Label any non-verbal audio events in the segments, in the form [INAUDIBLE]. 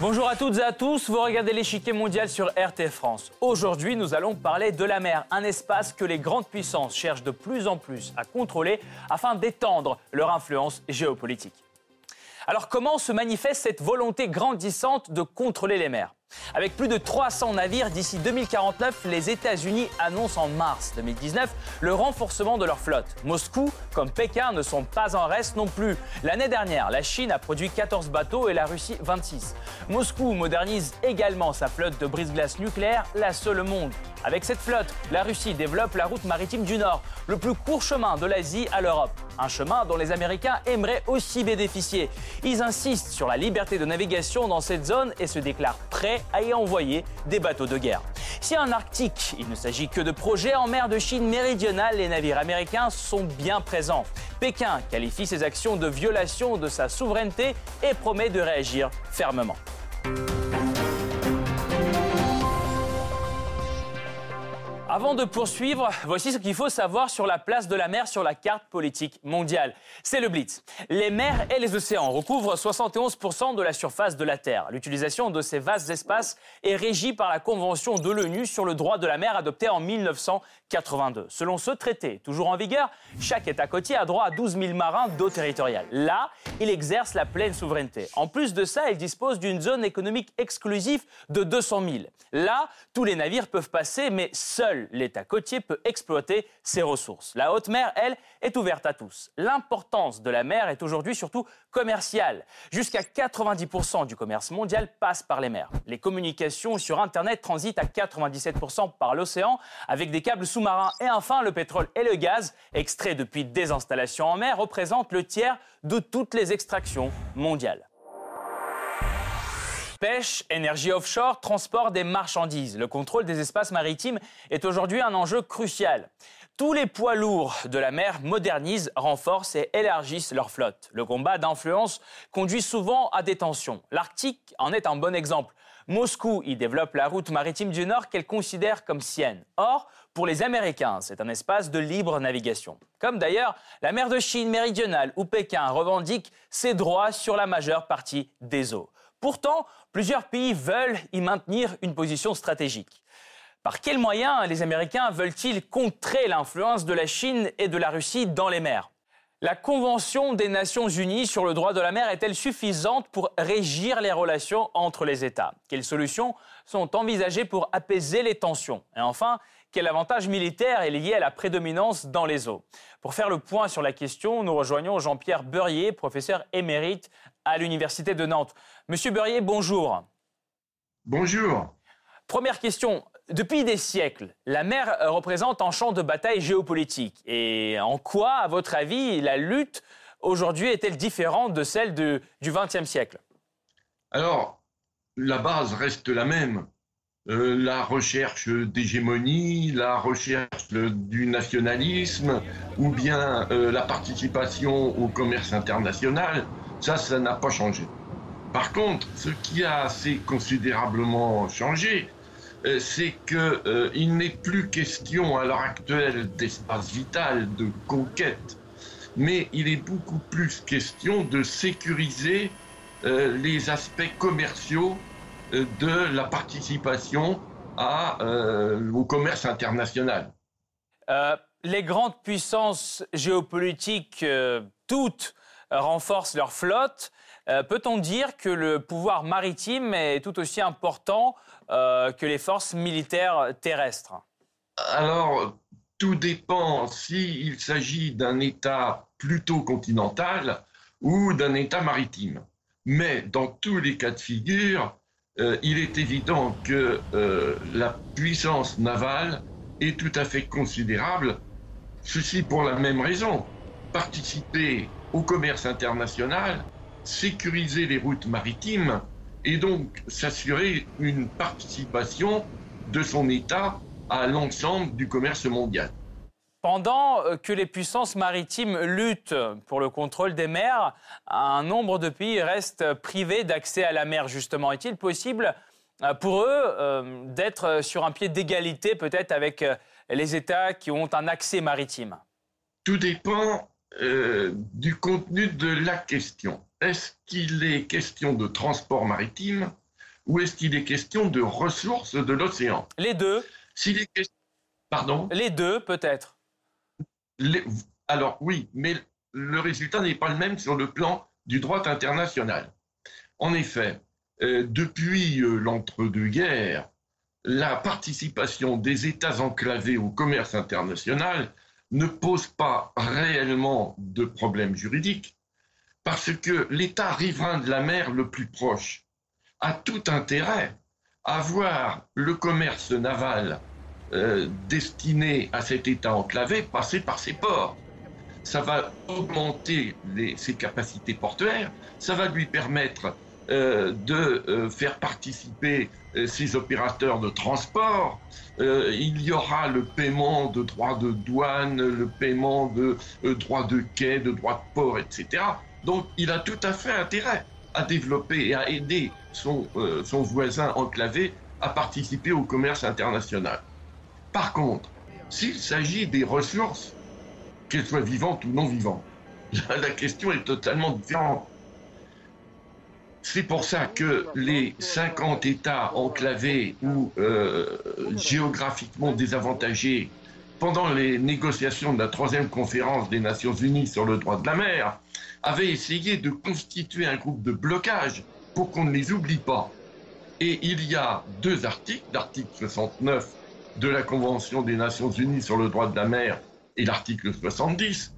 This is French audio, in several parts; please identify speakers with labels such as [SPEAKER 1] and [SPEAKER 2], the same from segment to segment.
[SPEAKER 1] Bonjour à toutes et à tous, vous regardez l'échiquier mondial sur RT France. Aujourd'hui, nous allons parler de la mer, un espace que les grandes puissances cherchent de plus en plus à contrôler afin d'étendre leur influence géopolitique. Alors comment se manifeste cette volonté grandissante de contrôler les mers? Avec plus de 300 navires d'ici 2049, les États-Unis annoncent en mars 2019 le renforcement de leur flotte. Moscou, comme Pékin, ne sont pas en reste non plus. L'année dernière, la Chine a produit 14 bateaux et la Russie 26. Moscou modernise également sa flotte de brise-glace nucléaire, la seule au monde. Avec cette flotte, la Russie développe la route maritime du Nord, le plus court chemin de l'Asie à l'Europe. Un chemin dont les Américains aimeraient aussi bénéficier. Ils insistent sur la liberté de navigation dans cette zone et se déclarent prêts à y envoyer des bateaux de guerre. Si en Arctique, il ne s'agit que de projets en mer de Chine méridionale, les navires américains sont bien présents. Pékin qualifie ces actions de violation de sa souveraineté et promet de réagir fermement. Avant de poursuivre, voici ce qu'il faut savoir sur la place de la mer sur la carte politique mondiale. C'est le Blitz. Les mers et les océans recouvrent 71% de la surface de la Terre. L'utilisation de ces vastes espaces est régie par la Convention de l'ONU sur le droit de la mer adoptée en 1982. Selon ce traité, toujours en vigueur, chaque État côtier a droit à 12 000 marins d'eau territoriale. Là, il exerce la pleine souveraineté. En plus de ça, il dispose d'une zone économique exclusive de 200 000. Là, tous les navires peuvent passer, mais seuls l'État côtier peut exploiter ses ressources. La haute mer, elle, est ouverte à tous. L'importance de la mer est aujourd'hui surtout commerciale. Jusqu'à 90% du commerce mondial passe par les mers. Les communications sur Internet transitent à 97% par l'océan avec des câbles sous-marins. Et enfin, le pétrole et le gaz, extraits depuis des installations en mer, représentent le tiers de toutes les extractions mondiales. Pêche, énergie offshore, transport des marchandises. Le contrôle des espaces maritimes est aujourd'hui un enjeu crucial. Tous les poids lourds de la mer modernisent, renforcent et élargissent leur flotte. Le combat d'influence conduit souvent à des tensions. L'Arctique en est un bon exemple. Moscou y développe la route maritime du Nord qu'elle considère comme sienne. Or, pour les Américains, c'est un espace de libre navigation. Comme d'ailleurs la mer de Chine méridionale où Pékin revendique ses droits sur la majeure partie des eaux. Pourtant, plusieurs pays veulent y maintenir une position stratégique. Par quels moyens les Américains veulent-ils contrer l'influence de la Chine et de la Russie dans les mers? La Convention des Nations Unies sur le droit de la mer est-elle suffisante pour régir les relations entre les États? Quelles solutions sont envisagées pour apaiser les tensions? Et enfin, quel avantage militaire est lié à la prédominance dans les eaux? Pour faire le point sur la question, nous rejoignons Jean-Pierre Beurrier, professeur émérite à l'Université de Nantes. Monsieur Beurrier, bonjour.
[SPEAKER 2] Bonjour.
[SPEAKER 1] Première question. Depuis des siècles, la mer représente un champ de bataille géopolitique. Et en quoi, à votre avis, la lutte aujourd'hui est-elle différente de celle du XXe siècle?
[SPEAKER 2] Alors, la base reste la même. Euh, la recherche d'hégémonie, la recherche du nationalisme, ou bien euh, la participation au commerce international, ça, ça n'a pas changé. Par contre, ce qui a assez considérablement changé, euh, c'est qu'il n'est plus question à l'heure actuelle d'espace vital, de conquête, mais il est beaucoup plus question de sécuriser les aspects commerciaux de la participation euh, au commerce international.
[SPEAKER 1] Euh, les grandes puissances géopolitiques, euh, toutes, renforcent leur flotte. Peut-on dire que le pouvoir maritime est tout aussi important que les forces militaires terrestres?
[SPEAKER 2] Alors, tout dépend s'il s'agit d'un État plutôt continental ou d'un État maritime. Mais dans tous les cas de figure, euh, il est évident que euh, la puissance navale est tout à fait considérable. Ceci pour la même raison. Participer au commerce international, sécuriser les routes maritimes et donc s'assurer une participation de son État à l'ensemble du commerce mondial.
[SPEAKER 1] Pendant euh, que les puissances maritimes luttent pour le contrôle des mers, un nombre de pays restent privés d'accès à la mer, justement. Est-il possible euh, pour eux euh, d'être sur un pied d'égalité peut-être avec les États qui ont un accès maritime?
[SPEAKER 2] Tout dépend du contenu de la question. Est-ce qu'il est question de transport maritime ou est-ce qu'il est question de ressources de l'océan?
[SPEAKER 1] Les deux.
[SPEAKER 2] S'il est Pardon?
[SPEAKER 1] Les deux, peut-être.
[SPEAKER 2] Alors oui, mais le résultat n'est pas le même sur le plan du droit international. En effet, euh, depuis euh, l'entre-deux-guerres, la participation des États enclavés au commerce international ne pose pas réellement de problème juridique, parce que l'État riverain de la mer le plus proche a tout intérêt à voir le commerce naval euh, destiné à cet État enclavé passer par ses ports. Ça va augmenter ses capacités portuaires, ça va lui permettre euh, de euh, faire participer ses opérateurs de transport. il y aura le paiement de droits de douane, le paiement de droits de quai, de droits de port, etc. Donc il a tout à fait intérêt à développer et à aider son, euh, son voisin enclavé à participer au commerce international. Par contre, s'il s'agit des ressources, qu'elles soient vivantes ou non vivantes, [LAUGHS] la question est totalement différente. C'est pour ça que les 50 États enclavés ou euh, géographiquement désavantagés pendant les négociations de la troisième conférence des Nations Unies sur le droit de la mer avaient essayé de constituer un groupe de blocage pour qu'on ne les oublie pas. Et il y a deux articles, l'article 69 de la Convention des Nations Unies sur le droit de la mer et l'article 70,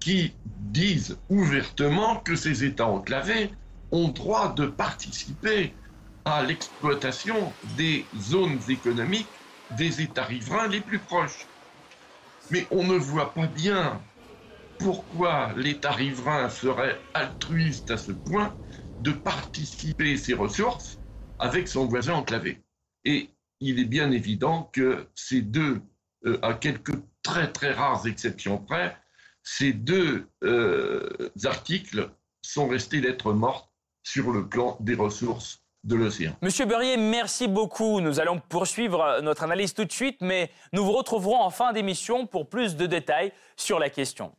[SPEAKER 2] qui disent ouvertement que ces États enclavés ont droit de participer à l'exploitation des zones économiques des États riverains les plus proches. Mais on ne voit pas bien pourquoi l'État riverain serait altruiste à ce point de participer ses ressources avec son voisin enclavé. Et il est bien évident que ces deux, euh, à quelques très très rares exceptions près, ces deux euh, articles sont restés lettres mortes sur le plan des ressources de l'océan.
[SPEAKER 1] Monsieur Berrier, merci beaucoup. Nous allons poursuivre notre analyse tout de suite, mais nous vous retrouverons en fin d'émission pour plus de détails sur la question.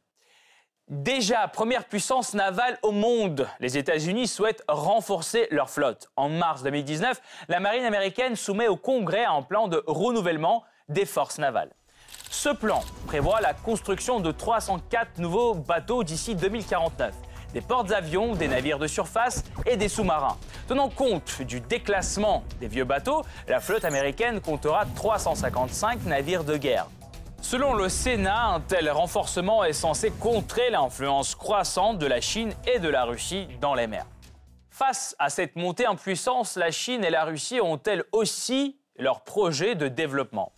[SPEAKER 1] Déjà, première puissance navale au monde, les États-Unis souhaitent renforcer leur flotte. En mars 2019, la marine américaine soumet au Congrès un plan de renouvellement des forces navales. Ce plan prévoit la construction de 304 nouveaux bateaux d'ici 2049 des portes-avions, des navires de surface et des sous-marins. Tenant compte du déclassement des vieux bateaux, la flotte américaine comptera 355 navires de guerre. Selon le Sénat, un tel renforcement est censé contrer l'influence croissante de la Chine et de la Russie dans les mers. Face à cette montée en puissance, la Chine et la Russie ont-elles aussi leurs projets de développement?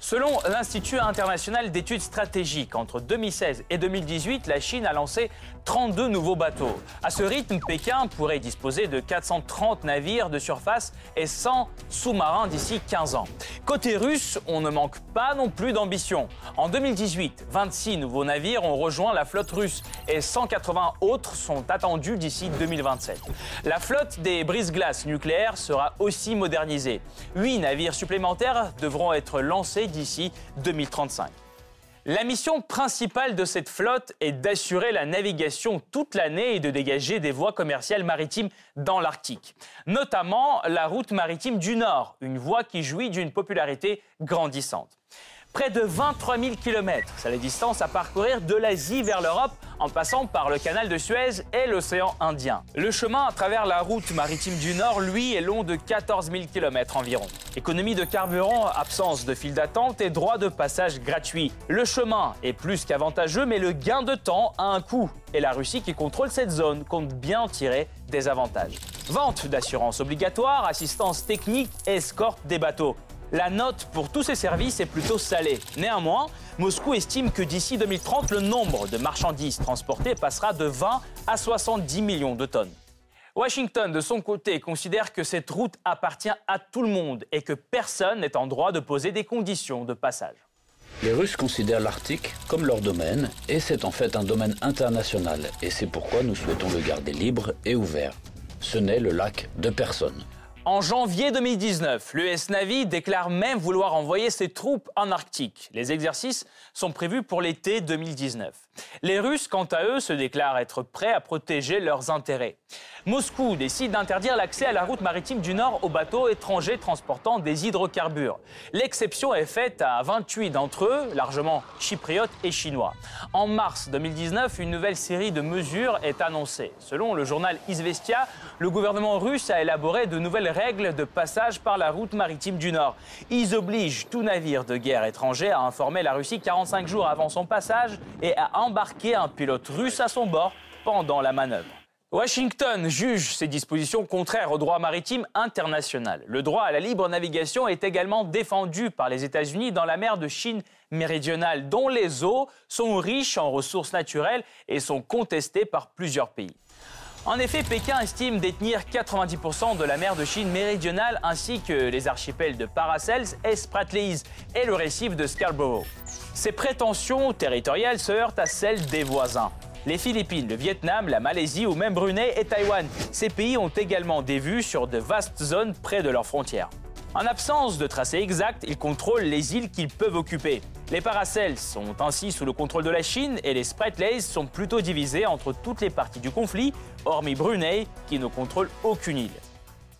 [SPEAKER 1] Selon l'Institut international d'études stratégiques, entre 2016 et 2018, la Chine a lancé 32 nouveaux bateaux. À ce rythme, Pékin pourrait disposer de 430 navires de surface et 100 sous-marins d'ici 15 ans. Côté russe, on ne manque pas non plus d'ambition. En 2018, 26 nouveaux navires ont rejoint la flotte russe et 180 autres sont attendus d'ici 2027. La flotte des brise-glaces nucléaires sera aussi modernisée. 8 navires supplémentaires devront être lancés d'ici 2035. La mission principale de cette flotte est d'assurer la navigation toute l'année et de dégager des voies commerciales maritimes dans l'Arctique, notamment la route maritime du Nord, une voie qui jouit d'une popularité grandissante. Près de 23 000 km, c'est la distance à parcourir de l'Asie vers l'Europe en passant par le canal de Suez et l'océan Indien. Le chemin à travers la route maritime du Nord, lui, est long de 14 000 km environ. Économie de carburant, absence de file d'attente et droit de passage gratuit. Le chemin est plus qu'avantageux, mais le gain de temps a un coût. Et la Russie qui contrôle cette zone compte bien en tirer des avantages. Vente d'assurance obligatoire, assistance technique, escorte des bateaux. La note pour tous ces services est plutôt salée. Néanmoins, Moscou estime que d'ici 2030, le nombre de marchandises transportées passera de 20 à 70 millions de tonnes. Washington, de son côté, considère que cette route appartient à tout le monde et que personne n'est en droit de poser des conditions de passage.
[SPEAKER 3] Les Russes considèrent l'Arctique comme leur domaine et c'est en fait un domaine international et c'est pourquoi nous souhaitons le garder libre et ouvert. Ce n'est le lac de personne.
[SPEAKER 1] En janvier 2019, l'US Navy déclare même vouloir envoyer ses troupes en Arctique. Les exercices sont prévus pour l'été 2019. Les Russes, quant à eux, se déclarent être prêts à protéger leurs intérêts. Moscou décide d'interdire l'accès à la route maritime du Nord aux bateaux étrangers transportant des hydrocarbures. L'exception est faite à 28 d'entre eux, largement chypriotes et chinois. En mars 2019, une nouvelle série de mesures est annoncée. Selon le journal Izvestia, le gouvernement russe a élaboré de nouvelles règles de passage par la route maritime du Nord. Ils obligent tout navire de guerre étranger à informer la Russie 45 jours avant son passage et à embarquer un pilote russe à son bord pendant la manœuvre. Washington juge ces dispositions contraires au droit maritime international. Le droit à la libre navigation est également défendu par les États-Unis dans la mer de Chine méridionale, dont les eaux sont riches en ressources naturelles et sont contestées par plusieurs pays. En effet, Pékin estime détenir 90% de la mer de Chine méridionale ainsi que les archipels de Paracels et Spratlys et le récif de Scarborough. Ces prétentions territoriales se heurtent à celles des voisins les Philippines, le Vietnam, la Malaisie ou même Brunei et Taïwan. Ces pays ont également des vues sur de vastes zones près de leurs frontières. En absence de tracé exact, ils contrôlent les îles qu'ils peuvent occuper. Les Paracels sont ainsi sous le contrôle de la Chine et les Spratleys sont plutôt divisés entre toutes les parties du conflit, hormis Brunei qui ne contrôle aucune île.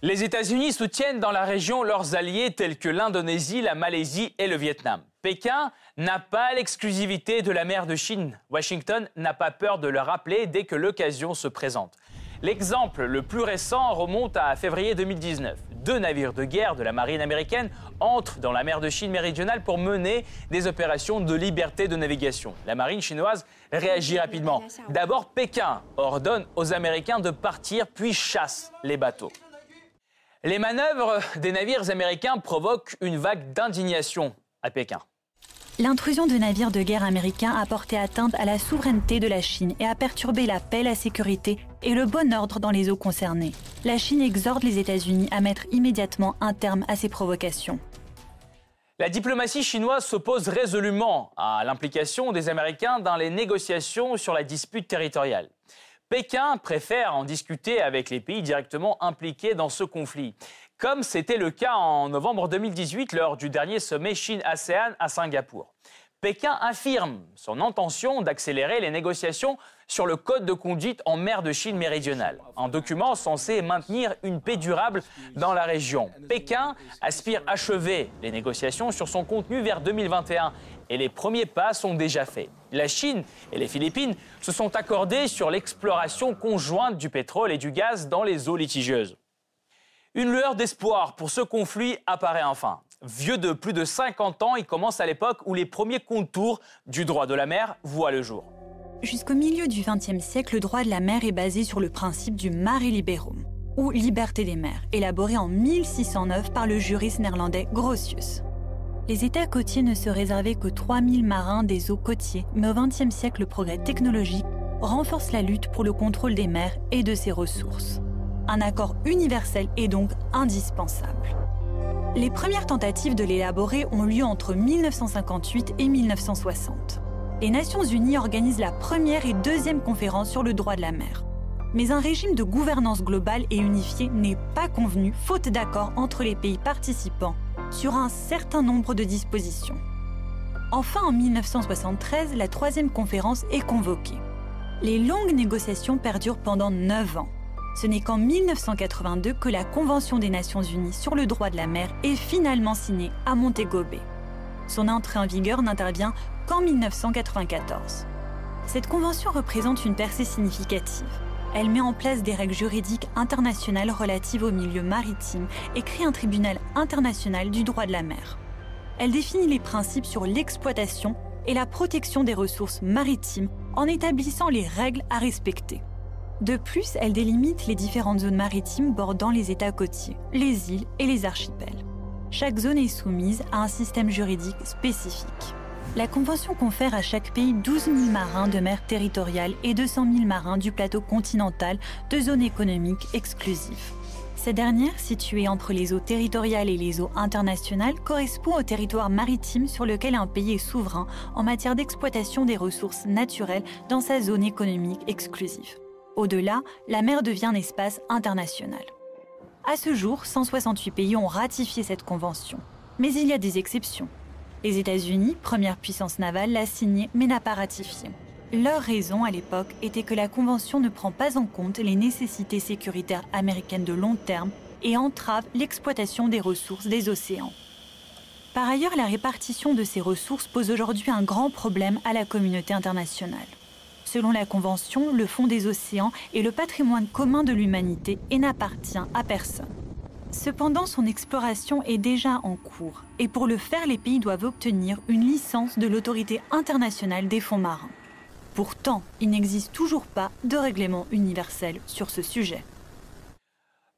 [SPEAKER 1] Les États-Unis soutiennent dans la région leurs alliés tels que l'Indonésie, la Malaisie et le Vietnam. Pékin n'a pas l'exclusivité de la mer de Chine. Washington n'a pas peur de le rappeler dès que l'occasion se présente. L'exemple le plus récent remonte à février 2019. Deux navires de guerre de la marine américaine entrent dans la mer de Chine méridionale pour mener des opérations de liberté de navigation. La marine chinoise réagit rapidement. D'abord, Pékin ordonne aux Américains de partir puis chasse les bateaux. Les manœuvres des navires américains provoquent une vague d'indignation à Pékin.
[SPEAKER 4] L'intrusion de navires de guerre américains a porté atteinte à la souveraineté de la Chine et a perturbé la paix, la sécurité et le bon ordre dans les eaux concernées. La Chine exhorte les États-Unis à mettre immédiatement un terme à ces provocations.
[SPEAKER 1] La diplomatie chinoise s'oppose résolument à l'implication des Américains dans les négociations sur la dispute territoriale. Pékin préfère en discuter avec les pays directement impliqués dans ce conflit comme c'était le cas en novembre 2018 lors du dernier sommet Chine-ASEAN à Singapour. Pékin affirme son intention d'accélérer les négociations sur le code de conduite en mer de Chine méridionale, un document censé maintenir une paix durable dans la région. Pékin aspire à achever les négociations sur son contenu vers 2021 et les premiers pas sont déjà faits. La Chine et les Philippines se sont accordés sur l'exploration conjointe du pétrole et du gaz dans les eaux litigieuses. Une lueur d'espoir pour ce conflit apparaît enfin. Vieux de plus de 50 ans, il commence à l'époque où les premiers contours du droit de la mer voient le jour.
[SPEAKER 4] Jusqu'au milieu du XXe siècle, le droit de la mer est basé sur le principe du mare liberum, ou liberté des mers, élaboré en 1609 par le juriste néerlandais Grotius. Les États côtiers ne se réservaient que 3000 marins des eaux côtiers, mais au XXe siècle, le progrès technologique renforce la lutte pour le contrôle des mers et de ses ressources un accord universel est donc indispensable. Les premières tentatives de l'élaborer ont lieu entre 1958 et 1960. Les Nations Unies organisent la première et deuxième conférence sur le droit de la mer. Mais un régime de gouvernance globale et unifié n'est pas convenu faute d'accord entre les pays participants sur un certain nombre de dispositions. Enfin, en 1973, la troisième conférence est convoquée. Les longues négociations perdurent pendant neuf ans. Ce n'est qu'en 1982 que la Convention des Nations Unies sur le droit de la mer est finalement signée à Montego Bay. Son entrée en vigueur n'intervient qu'en 1994. Cette convention représente une percée significative. Elle met en place des règles juridiques internationales relatives au milieu maritime et crée un tribunal international du droit de la mer. Elle définit les principes sur l'exploitation et la protection des ressources maritimes en établissant les règles à respecter. De plus, elle délimite les différentes zones maritimes bordant les États côtiers, les îles et les archipels. Chaque zone est soumise à un système juridique spécifique. La Convention confère à chaque pays 12 000 marins de mer territoriale et 200 000 marins du plateau continental de zone économique exclusive. Cette dernière, située entre les eaux territoriales et les eaux internationales, correspond au territoire maritime sur lequel un pays est souverain en matière d'exploitation des ressources naturelles dans sa zone économique exclusive. Au-delà, la mer devient un espace international. À ce jour, 168 pays ont ratifié cette convention. Mais il y a des exceptions. Les États-Unis, première puissance navale, l'a signée mais n'a pas ratifié. Leur raison à l'époque était que la convention ne prend pas en compte les nécessités sécuritaires américaines de long terme et entrave l'exploitation des ressources des océans. Par ailleurs, la répartition de ces ressources pose aujourd'hui un grand problème à la communauté internationale. Selon la Convention, le fond des océans est le patrimoine commun de l'humanité et n'appartient à personne. Cependant, son exploration est déjà en cours, et pour le faire, les pays doivent obtenir une licence de l'autorité internationale des fonds marins. Pourtant, il n'existe toujours pas de règlement universel sur ce sujet.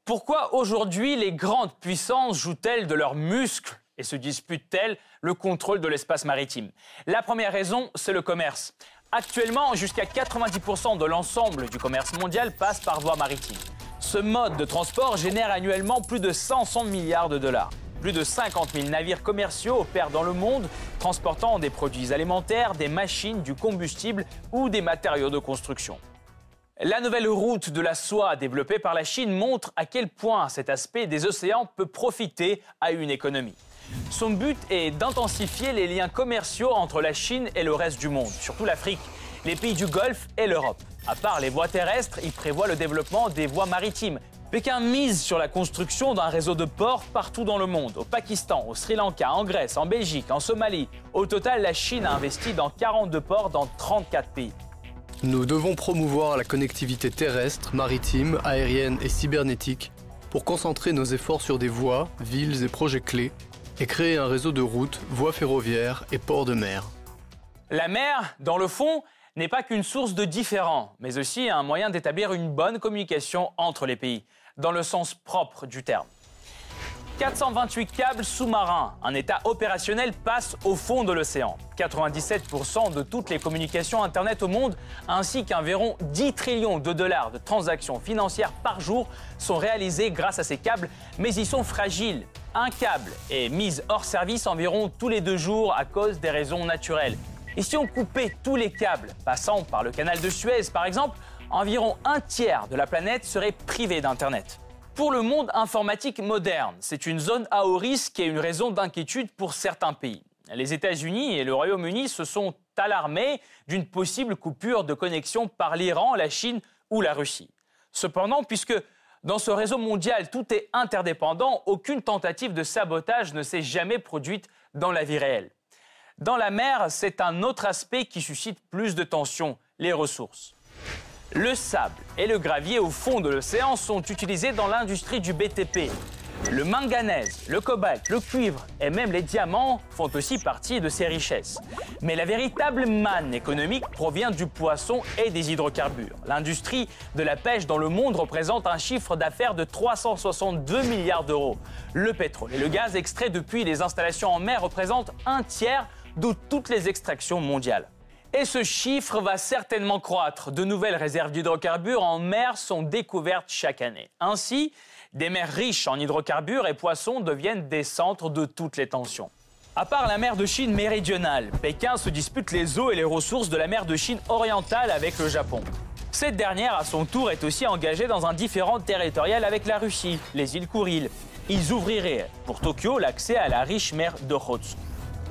[SPEAKER 1] Pourquoi aujourd'hui les grandes puissances jouent-elles de leurs muscles et se disputent-elles le contrôle de l'espace maritime? La première raison, c'est le commerce. Actuellement, jusqu'à 90% de l'ensemble du commerce mondial passe par voie maritime. Ce mode de transport génère annuellement plus de 500 milliards de dollars. Plus de 50 000 navires commerciaux opèrent dans le monde, transportant des produits alimentaires, des machines, du combustible ou des matériaux de construction. La nouvelle route de la soie développée par la Chine montre à quel point cet aspect des océans peut profiter à une économie. Son but est d'intensifier les liens commerciaux entre la Chine et le reste du monde, surtout l'Afrique, les pays du Golfe et l'Europe. À part les voies terrestres, il prévoit le développement des voies maritimes. Pékin mise sur la construction d'un réseau de ports partout dans le monde, au Pakistan, au Sri Lanka, en Grèce, en Belgique, en Somalie. Au total, la Chine a investi dans 42 ports dans 34 pays.
[SPEAKER 5] Nous devons promouvoir la connectivité terrestre, maritime, aérienne et cybernétique pour concentrer nos efforts sur des voies, villes et projets clés et créer un réseau de routes, voies ferroviaires et ports de mer.
[SPEAKER 1] La mer, dans le fond, n'est pas qu'une source de différends, mais aussi un moyen d'établir une bonne communication entre les pays, dans le sens propre du terme. 428 câbles sous-marins, un état opérationnel passe au fond de l'océan. 97% de toutes les communications Internet au monde, ainsi qu'environ 10 trillions de dollars de transactions financières par jour sont réalisées grâce à ces câbles, mais ils sont fragiles. Un câble est mis hors service environ tous les deux jours à cause des raisons naturelles. Et si on coupait tous les câbles passant par le canal de Suez, par exemple, environ un tiers de la planète serait privé d'Internet. Pour le monde informatique moderne, c'est une zone à haut risque et une raison d'inquiétude pour certains pays. Les États-Unis et le Royaume-Uni se sont alarmés d'une possible coupure de connexion par l'Iran, la Chine ou la Russie. Cependant, puisque dans ce réseau mondial tout est interdépendant, aucune tentative de sabotage ne s'est jamais produite dans la vie réelle. Dans la mer, c'est un autre aspect qui suscite plus de tensions, les ressources. Le sable et le gravier au fond de l'océan sont utilisés dans l'industrie du BTP. Le manganèse, le cobalt, le cuivre et même les diamants font aussi partie de ces richesses. Mais la véritable manne économique provient du poisson et des hydrocarbures. L'industrie de la pêche dans le monde représente un chiffre d'affaires de 362 milliards d'euros. Le pétrole et le gaz extraits depuis les installations en mer représentent un tiers de toutes les extractions mondiales. Et ce chiffre va certainement croître. De nouvelles réserves d'hydrocarbures en mer sont découvertes chaque année. Ainsi, des mers riches en hydrocarbures et poissons deviennent des centres de toutes les tensions. À part la mer de Chine méridionale, Pékin se dispute les eaux et les ressources de la mer de Chine orientale avec le Japon. Cette dernière, à son tour, est aussi engagée dans un différent territorial avec la Russie, les îles Kouril. Ils ouvriraient pour Tokyo l'accès à la riche mer d'Okhotsk.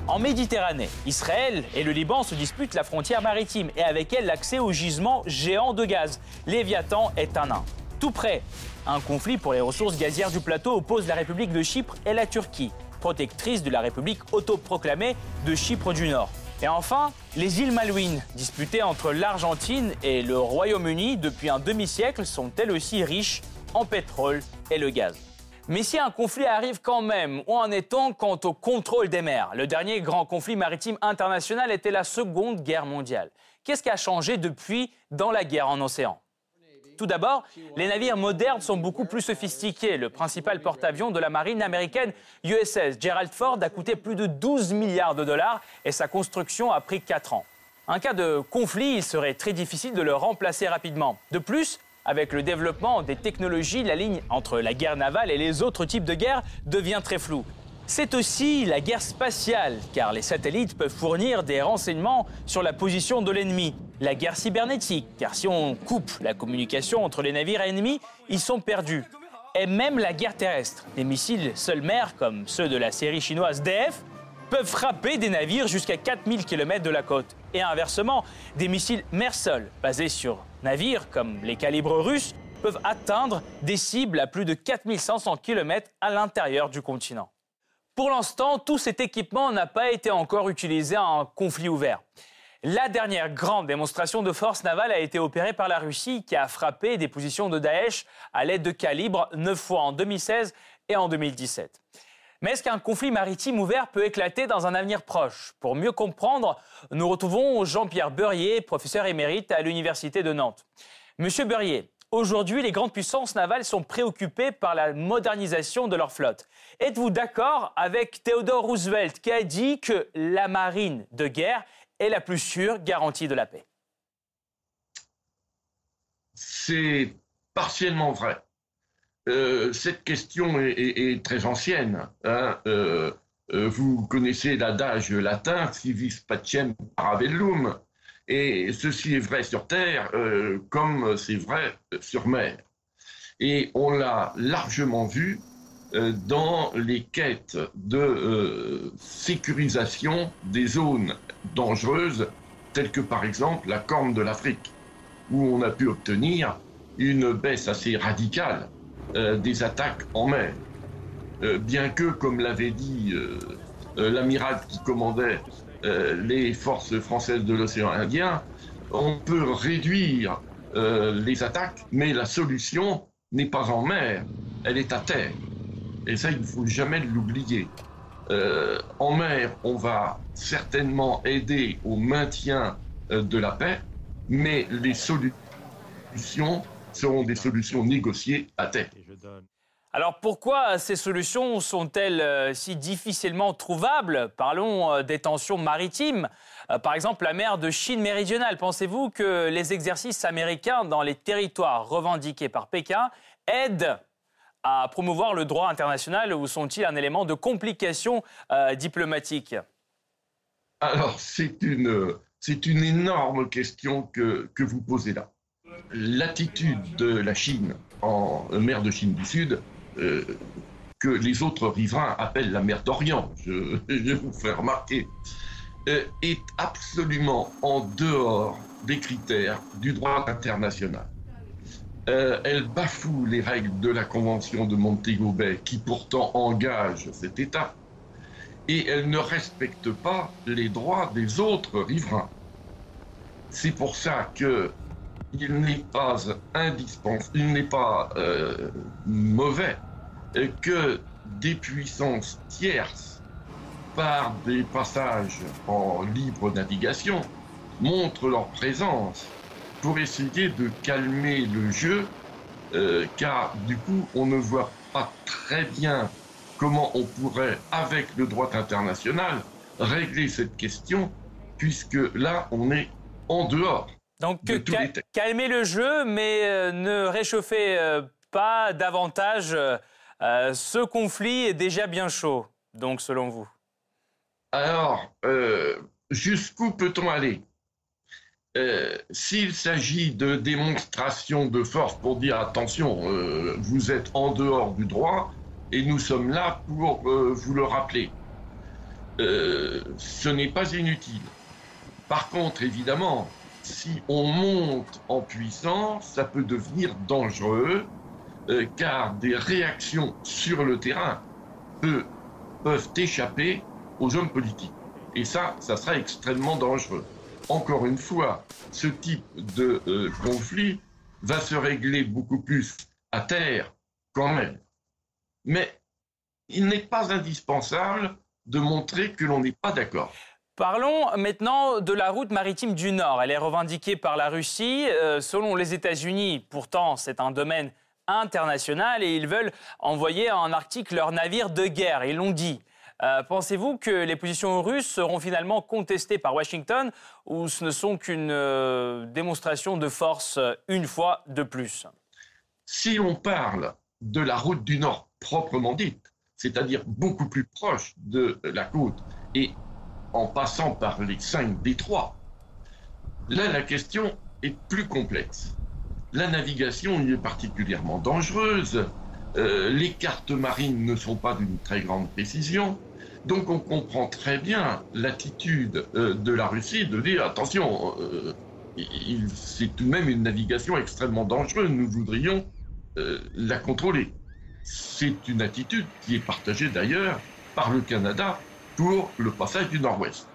[SPEAKER 1] En Méditerranée, Israël et le Liban se disputent la frontière maritime et avec elle l'accès aux gisements géants de gaz. Léviathan est un nain. Tout près, un conflit pour les ressources gazières du plateau oppose la République de Chypre et la Turquie, protectrice de la République autoproclamée de Chypre du Nord. Et enfin, les îles Malouines, disputées entre l'Argentine et le Royaume-Uni depuis un demi-siècle, sont elles aussi riches en pétrole et le gaz. Mais si un conflit arrive quand même, où en est-on quant au contrôle des mers? Le dernier grand conflit maritime international était la Seconde Guerre mondiale. Qu'est-ce qui a changé depuis dans la guerre en océan? Tout d'abord, les navires modernes sont beaucoup plus sophistiqués. Le principal porte-avions de la marine américaine, USS Gerald Ford, a coûté plus de 12 milliards de dollars et sa construction a pris 4 ans. En cas de conflit, il serait très difficile de le remplacer rapidement. De plus, avec le développement des technologies, la ligne entre la guerre navale et les autres types de guerre devient très floue. C'est aussi la guerre spatiale, car les satellites peuvent fournir des renseignements sur la position de l'ennemi. La guerre cybernétique, car si on coupe la communication entre les navires ennemis, ils sont perdus. et même la guerre terrestre. Des missiles seul-mer, comme ceux de la série chinoise DF, peuvent frapper des navires jusqu'à 4000 km de la côte. Et inversement, des missiles mer-sol, basés sur navires comme les calibres russes, peuvent atteindre des cibles à plus de 4500 km à l'intérieur du continent. Pour l'instant, tout cet équipement n'a pas été encore utilisé en conflit ouvert. La dernière grande démonstration de force navale a été opérée par la Russie qui a frappé des positions de Daesh à l'aide de calibres 9 fois en 2016 et en 2017. Mais est-ce qu'un conflit maritime ouvert peut éclater dans un avenir proche? Pour mieux comprendre, nous retrouvons Jean-Pierre Beurrier, professeur émérite à l'Université de Nantes. Monsieur Beurrier, aujourd'hui, les grandes puissances navales sont préoccupées par la modernisation de leur flotte. Êtes-vous d'accord avec Theodore Roosevelt qui a dit que la marine de guerre est la plus sûre garantie de la paix?
[SPEAKER 2] C'est partiellement vrai. Euh, cette question est, très ancienne. Hein. Euh, euh, vous connaissez l'adage latin civis pacem parabellum, et ceci est vrai sur terre comme c'est vrai sur mer. Et on l'a largement vu dans les quêtes de sécurisation des zones dangereuses, telles que par exemple la Corne de l'Afrique, où on a pu obtenir une baisse assez radicale euh, des attaques en mer. Euh, bien que, comme l'avait dit euh, l'amiral qui commandait les forces françaises de l'océan Indien, on peut réduire les attaques, mais la solution n'est pas en mer, elle est à terre. Et ça, il ne faut jamais l'oublier. en mer, on va certainement aider au maintien de la paix, mais les solutions seront des solutions négociées à terre.
[SPEAKER 1] Alors pourquoi ces solutions sont-elles euh, si difficilement trouvables? Parlons euh, des tensions maritimes. Euh, par exemple, la mer de Chine méridionale. Pensez-vous que les exercices américains dans les territoires revendiqués par Pékin aident à promouvoir le droit international ou sont-ils un élément de complication diplomatique?
[SPEAKER 2] Alors, c'est une, c'est une énorme question que, que vous posez là l'attitude de la Chine en mer de Chine du Sud, euh, que les autres riverains appellent la mer d'Orient, [LAUGHS] je, vous fais remarquer, euh, est absolument en dehors des critères du droit international. Euh, elle bafoue les règles de la Convention de Montego Bay, qui pourtant engage cet État, et elle ne respecte pas les droits des autres riverains. C'est pour ça que il n'est pas indispensable, il n'est pas euh, mauvais que des puissances tierces, par des passages en libre navigation, montrent leur présence pour essayer de calmer le jeu, euh, car du coup, on ne voit pas très bien comment on pourrait, avec le droit international, régler cette question, puisque là, on est en dehors
[SPEAKER 1] donc calmer le jeu, mais euh, ne réchauffez euh, pas davantage. Euh, ce conflit est déjà bien chaud, donc selon vous.
[SPEAKER 2] Alors, jusqu'où peut-on aller? S'il s'agit de démonstration de force pour dire attention, vous êtes en dehors du droit et nous sommes là pour vous le rappeler, ce n'est pas inutile. Par contre, évidemment, si on monte en puissance, ça peut devenir dangereux, euh, car des réactions sur le terrain peuvent échapper aux hommes politiques. Et ça, ça sera extrêmement dangereux. Encore une fois, ce type de euh, conflit va se régler beaucoup plus à terre qu'en mer. Mais il n'est pas indispensable de montrer que l'on n'est pas d'accord.
[SPEAKER 1] Parlons maintenant de la route maritime du Nord. Elle est revendiquée par la Russie. Euh, selon les États-Unis, pourtant, c'est un domaine international et ils veulent envoyer en Arctique leurs navires de guerre. Ils l'ont dit. Euh, pensez-vous que les positions russes seront finalement contestées par Washington ou ce ne sont qu'une euh, démonstration de force une fois de plus?
[SPEAKER 2] Si on parle de la route du Nord proprement dite, c'est-à-dire beaucoup plus proche de la côte et en passant par les cinq détroits. Là, la question est plus complexe. La navigation y est particulièrement dangereuse Euh, les cartes marines ne sont pas d'une très grande précision. Donc on comprend très bien l'attitude euh, de la Russie de dire attention, euh, c'est tout de même une navigation extrêmement dangereuse, nous voudrions la contrôler. C'est une attitude qui est partagée d'ailleurs par le Canada pour le passage du Nord-Ouest.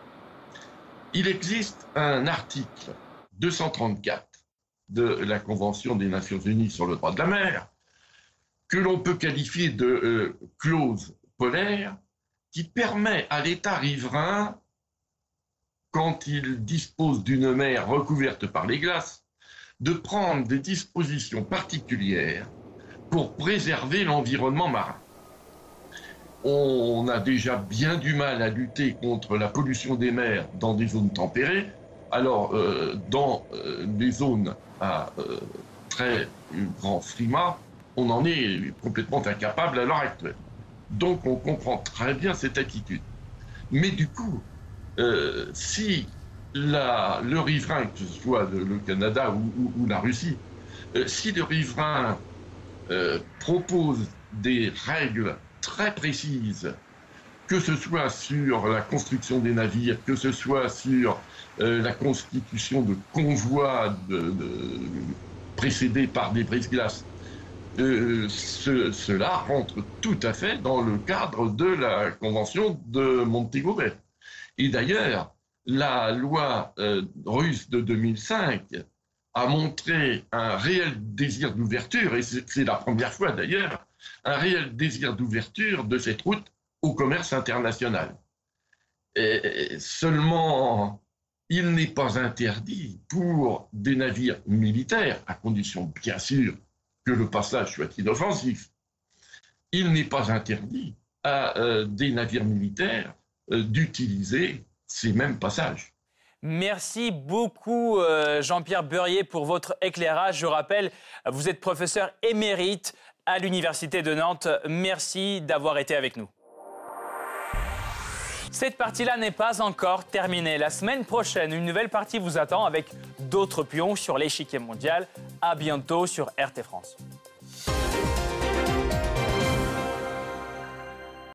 [SPEAKER 2] Il existe un article 234 de la Convention des Nations Unies sur le droit de la mer que l'on peut qualifier de euh, clause polaire qui permet à l'État riverain, quand il dispose d'une mer recouverte par les glaces, de prendre des dispositions particulières pour préserver l'environnement marin. On a déjà bien du mal à lutter contre la pollution des mers dans des zones tempérées. Alors, euh, dans euh, des zones à très grand climat, on en est complètement incapable à l'heure actuelle. Donc on comprend très bien cette attitude. Mais du coup, euh, si le riverain, que ce soit le, Canada ou, la Russie, euh, si le riverain euh, propose des règles très précises, que ce soit sur la construction des navires, que ce soit sur la constitution de convois précédés par des brises-glaces, euh, cela rentre tout à fait dans le cadre de la Convention de Montego Bay. Et d'ailleurs, la loi euh, russe de 2005 a montré un réel désir d'ouverture, et c'est la première fois d'ailleurs, un réel désir d'ouverture de cette route au commerce international. Et seulement, il n'est pas interdit pour des navires militaires, à condition bien sûr que le passage soit inoffensif, il n'est pas interdit à euh, des navires militaires euh, d'utiliser ces mêmes passages.
[SPEAKER 1] Merci beaucoup euh, Jean-Pierre Beurrier pour votre éclairage. Je rappelle, vous êtes professeur émérite à l'Université de Nantes. Merci d'avoir été avec nous. Cette partie-là n'est pas encore terminée. La semaine prochaine, une nouvelle partie vous attend avec d'autres pions sur l'échiquier mondial. À bientôt sur RT France.